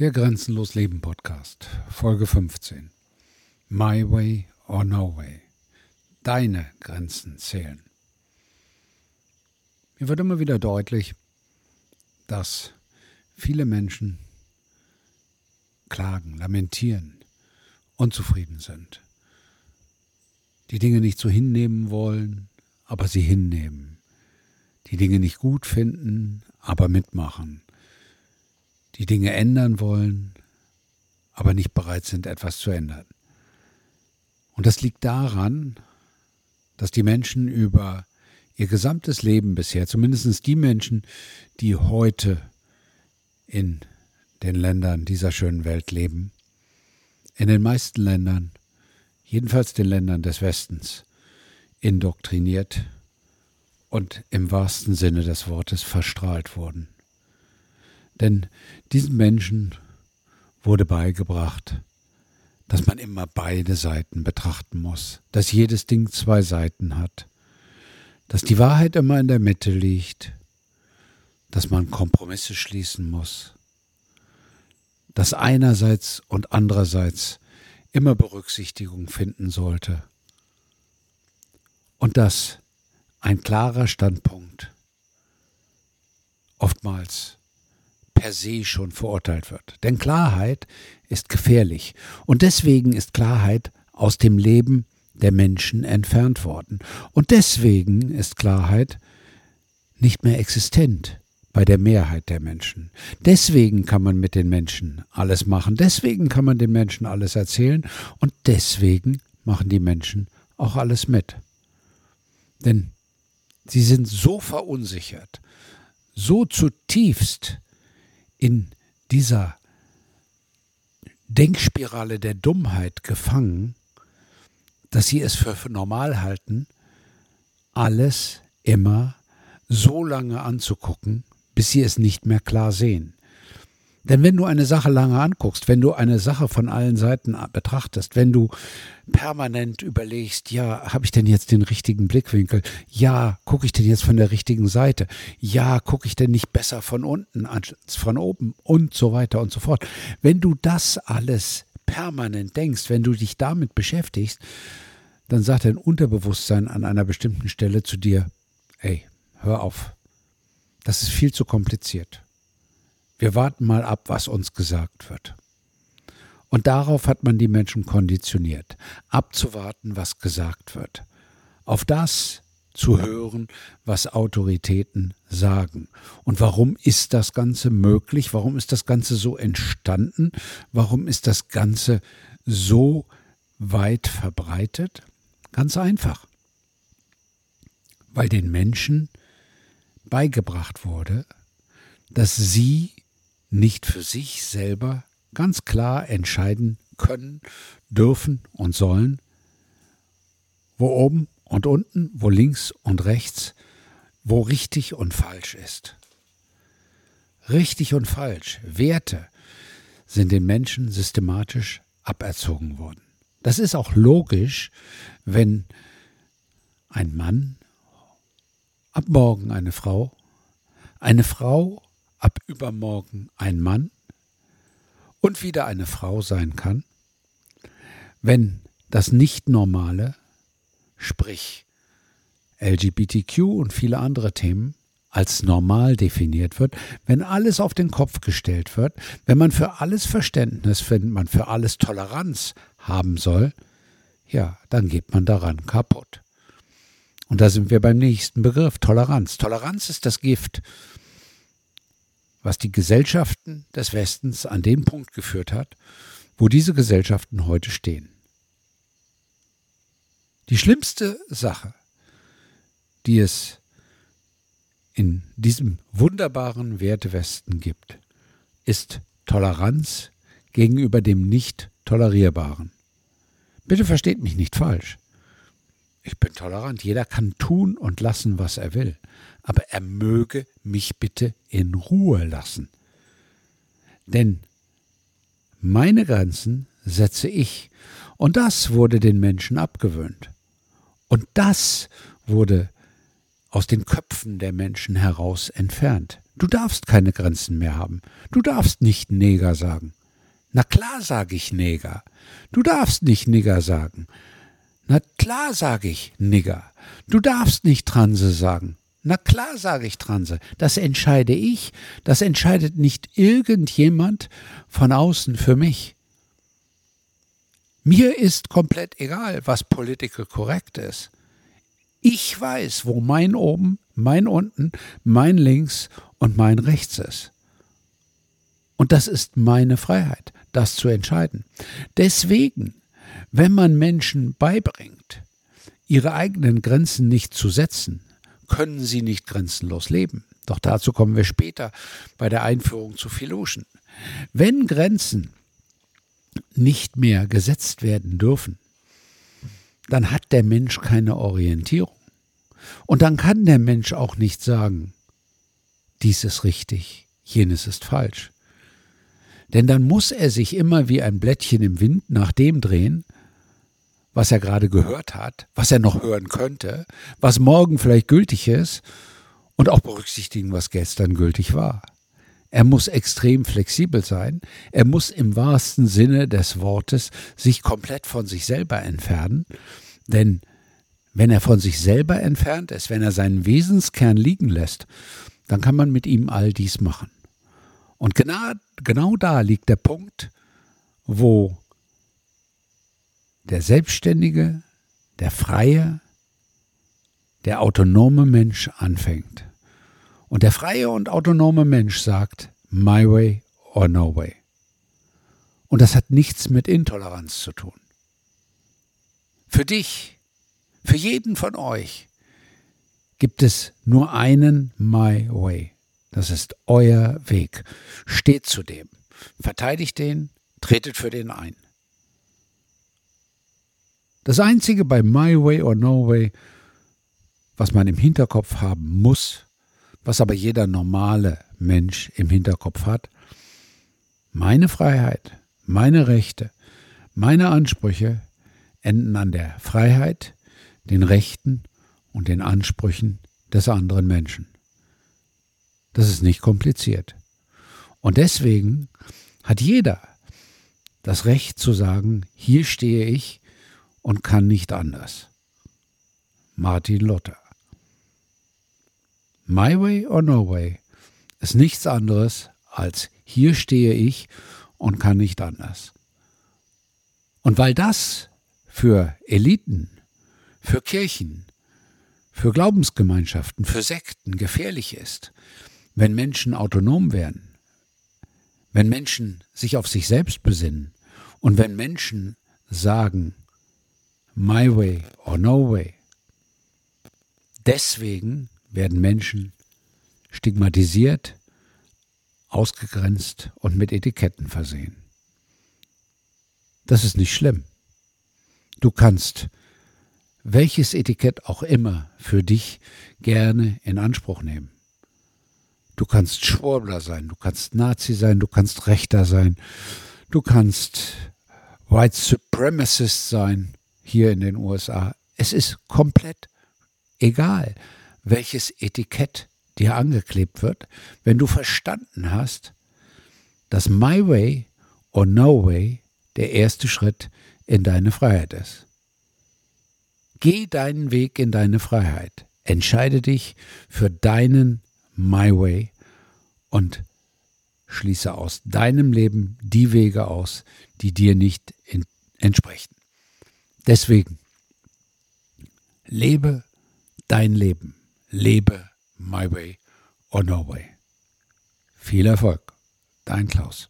Der Grenzenlos Leben Podcast, Folge 15. My Way or No Way. Deine Grenzen zählen. Mir wird immer wieder deutlich, dass viele Menschen klagen, lamentieren, unzufrieden sind, die Dinge nicht so hinnehmen wollen, aber sie hinnehmen, die Dinge nicht gut finden, aber mitmachen, die Dinge ändern wollen, aber nicht bereit sind, etwas zu ändern. Und das liegt daran, dass die Menschen über ihr gesamtes Leben bisher, zumindest die Menschen, die heute in den Ländern dieser schönen Welt leben, in den meisten Ländern, jedenfalls den Ländern des Westens, indoktriniert und im wahrsten Sinne des Wortes verstrahlt wurden. Denn diesen Menschen wurde beigebracht, dass man immer beide Seiten betrachten muss, dass jedes Ding zwei Seiten hat, dass die Wahrheit immer in der Mitte liegt, dass man Kompromisse schließen muss, dass einerseits und andererseits immer Berücksichtigung finden sollte und dass ein klarer Standpunkt oftmals per se schon verurteilt wird. Denn Klarheit ist gefährlich. Und deswegen ist Klarheit aus dem Leben der Menschen entfernt worden. Und deswegen ist Klarheit nicht mehr existent bei der Mehrheit der Menschen. Deswegen kann man mit den Menschen alles machen. Deswegen kann man den Menschen alles erzählen. Und deswegen machen die Menschen auch alles mit. Denn sie sind so verunsichert, so zutiefst in dieser Denkspirale der Dummheit gefangen, dass sie es für normal halten, alles immer so lange anzugucken, bis sie es nicht mehr klar sehen. Denn wenn du eine Sache lange anguckst, wenn du eine Sache von allen Seiten betrachtest, wenn du permanent überlegst, ja, habe ich denn jetzt den richtigen Blickwinkel? Ja, gucke ich denn jetzt von der richtigen Seite? Ja, gucke ich denn nicht besser von unten als von oben? Und so weiter und so fort. Wenn du das alles permanent denkst, wenn du dich damit beschäftigst, dann sagt dein Unterbewusstsein an einer bestimmten Stelle zu dir, ey, hör auf. Das ist viel zu kompliziert. Wir warten mal ab, was uns gesagt wird. Und darauf hat man die Menschen konditioniert, abzuwarten, was gesagt wird. Auf das zu hören, was Autoritäten sagen. Und warum ist das Ganze möglich? Warum ist das Ganze so entstanden? Warum ist das Ganze so weit verbreitet? Ganz einfach. Weil den Menschen beigebracht wurde, dass sie nicht für sich selber ganz klar entscheiden können, dürfen und sollen, wo oben und unten, wo links und rechts, wo richtig und falsch ist. Richtig und falsch, Werte sind den Menschen systematisch aberzogen worden. Das ist auch logisch, wenn ein Mann, ab morgen eine Frau, eine Frau ab übermorgen ein Mann und wieder eine Frau sein kann, wenn das Nicht-Normale, sprich LGBTQ und viele andere Themen, als normal definiert wird, wenn alles auf den Kopf gestellt wird, wenn man für alles Verständnis, wenn man für alles Toleranz haben soll, ja, dann geht man daran kaputt. Und da sind wir beim nächsten Begriff, Toleranz. Toleranz ist das Gift, was die Gesellschaften des Westens an den Punkt geführt hat, wo diese Gesellschaften heute stehen. Die schlimmste Sache, die es in diesem wunderbaren Wertewesten gibt, ist Toleranz gegenüber dem Nicht-Tolerierbaren. Bitte versteht mich nicht falsch. Ich bin tolerant. Jeder kann tun und lassen, was er will. Aber er möge mich bitte in Ruhe lassen. Denn meine Grenzen setze ich. Und das wurde den Menschen abgewöhnt. Und das wurde aus den Köpfen der Menschen heraus entfernt. Du darfst keine Grenzen mehr haben. Du darfst nicht Neger sagen. Na klar sage ich Neger. Du darfst nicht Nigger sagen. Na klar sage ich Nigger. Du darfst nicht Transe sagen. Na klar sage ich Transe. Das entscheide ich. Das entscheidet nicht irgendjemand von außen für mich. Mir ist komplett egal, was political korrekt ist. Ich weiß, wo mein oben, mein unten, mein links und mein rechts ist. Und das ist meine Freiheit, das zu entscheiden. Deswegen, wenn man Menschen beibringt, ihre eigenen Grenzen nicht zu setzen, können sie nicht grenzenlos leben. Doch dazu kommen wir später bei der Einführung zu Philoschen. Wenn Grenzen nicht mehr gesetzt werden dürfen, dann hat der Mensch keine Orientierung. Und dann kann der Mensch auch nicht sagen, dies ist richtig, jenes ist falsch. Denn dann muss er sich immer wie ein Blättchen im Wind nach dem drehen, was er gerade gehört hat, was er noch hören könnte, was morgen vielleicht gültig ist und auch berücksichtigen, was gestern gültig war. Er muss extrem flexibel sein. Er muss im wahrsten Sinne des Wortes sich komplett von sich selber entfernen. Denn wenn er von sich selber entfernt ist, wenn er seinen Wesenskern liegen lässt, dann kann man mit ihm all dies machen. Und genau, genau da liegt der Punkt, wo der selbstständige, der freie, der autonome Mensch anfängt. Und der freie und autonome Mensch sagt, my way or no way. Und das hat nichts mit Intoleranz zu tun. Für dich, für jeden von euch gibt es nur einen My Way. Das ist euer Weg. Steht zu dem. Verteidigt den, tretet für den ein. Das Einzige bei My Way or No Way, was man im Hinterkopf haben muss, was aber jeder normale Mensch im Hinterkopf hat, meine Freiheit, meine Rechte, meine Ansprüche enden an der Freiheit, den Rechten und den Ansprüchen des anderen Menschen. Das ist nicht kompliziert. Und deswegen hat jeder das Recht zu sagen, hier stehe ich und kann nicht anders. Martin Luther. My way or no way ist nichts anderes als hier stehe ich und kann nicht anders. Und weil das für Eliten, für Kirchen, für Glaubensgemeinschaften, für Sekten gefährlich ist, wenn Menschen autonom werden, wenn Menschen sich auf sich selbst besinnen und wenn Menschen sagen, my way or no way. Deswegen werden Menschen stigmatisiert, ausgegrenzt und mit Etiketten versehen. Das ist nicht schlimm. Du kannst welches Etikett auch immer für dich gerne in Anspruch nehmen. Du kannst Schwurbler sein, du kannst Nazi sein, du kannst Rechter sein, du kannst White Supremacist sein hier in den USA. Es ist komplett egal, welches Etikett dir angeklebt wird, wenn du verstanden hast, dass My Way or No Way der erste Schritt in deine Freiheit ist. Geh deinen Weg in deine Freiheit. Entscheide dich für deinen My Way und schließe aus deinem Leben die Wege aus, die dir nicht entsprechen. Deswegen, lebe dein Leben. Lebe My Way or No Way. Viel Erfolg. Dein Klaus.